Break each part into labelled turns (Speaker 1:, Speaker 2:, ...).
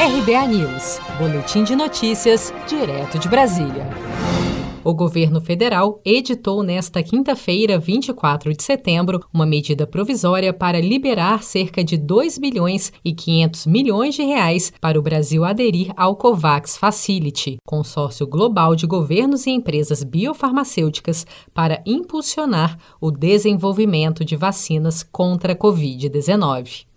Speaker 1: RBA News, Boletim de Notícias, direto de Brasília. O governo federal editou nesta quinta-feira, 24 de setembro, uma medida provisória para liberar cerca de 2 bilhões e 500 milhões de reais para o Brasil aderir ao COVAX Facility, consórcio global de governos e empresas biofarmacêuticas para impulsionar o desenvolvimento de vacinas contra a Covid-19.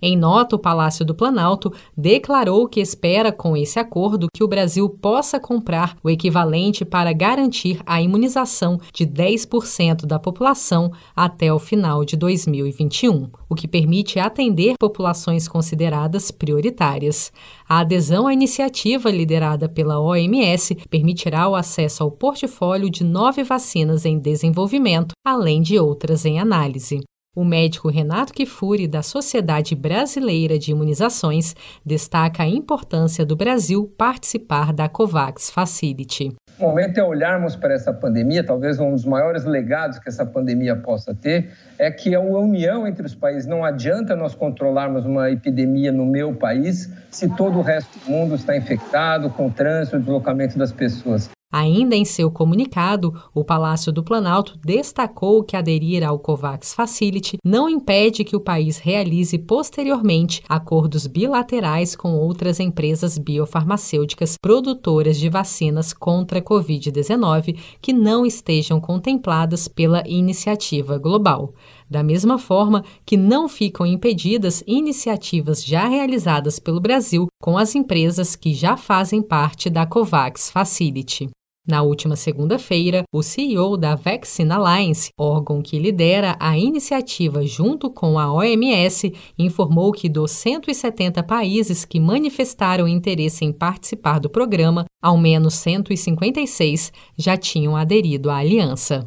Speaker 1: Em nota, o Palácio do Planalto declarou que espera, com esse acordo, que o Brasil possa comprar o equivalente para garantir a imunização de 10% da população até o final de 2021, o que permite atender populações consideradas prioritárias. A adesão à iniciativa liderada pela OMS permitirá o acesso ao portfólio de nove vacinas em desenvolvimento, além de outras em análise. O médico Renato Kifuri, da Sociedade Brasileira de Imunizações, destaca a importância do Brasil participar da COVAX Facility.
Speaker 2: O momento é olharmos para essa pandemia, talvez um dos maiores legados que essa pandemia possa ter, é que a união entre os países. Não adianta nós controlarmos uma epidemia no meu país se todo o resto do mundo está infectado, com trânsito, deslocamento das pessoas.
Speaker 1: Ainda em seu comunicado, o Palácio do Planalto destacou que aderir ao COVAX Facility não impede que o país realize posteriormente acordos bilaterais com outras empresas biofarmacêuticas produtoras de vacinas contra a Covid-19 que não estejam contempladas pela iniciativa global. Da mesma forma que não ficam impedidas iniciativas já realizadas pelo Brasil com as empresas que já fazem parte da COVAX Facility. Na última segunda-feira, o CEO da Vaccine Alliance, órgão que lidera a iniciativa junto com a OMS, informou que dos 170 países que manifestaram interesse em participar do programa, ao menos 156 já tinham aderido à aliança.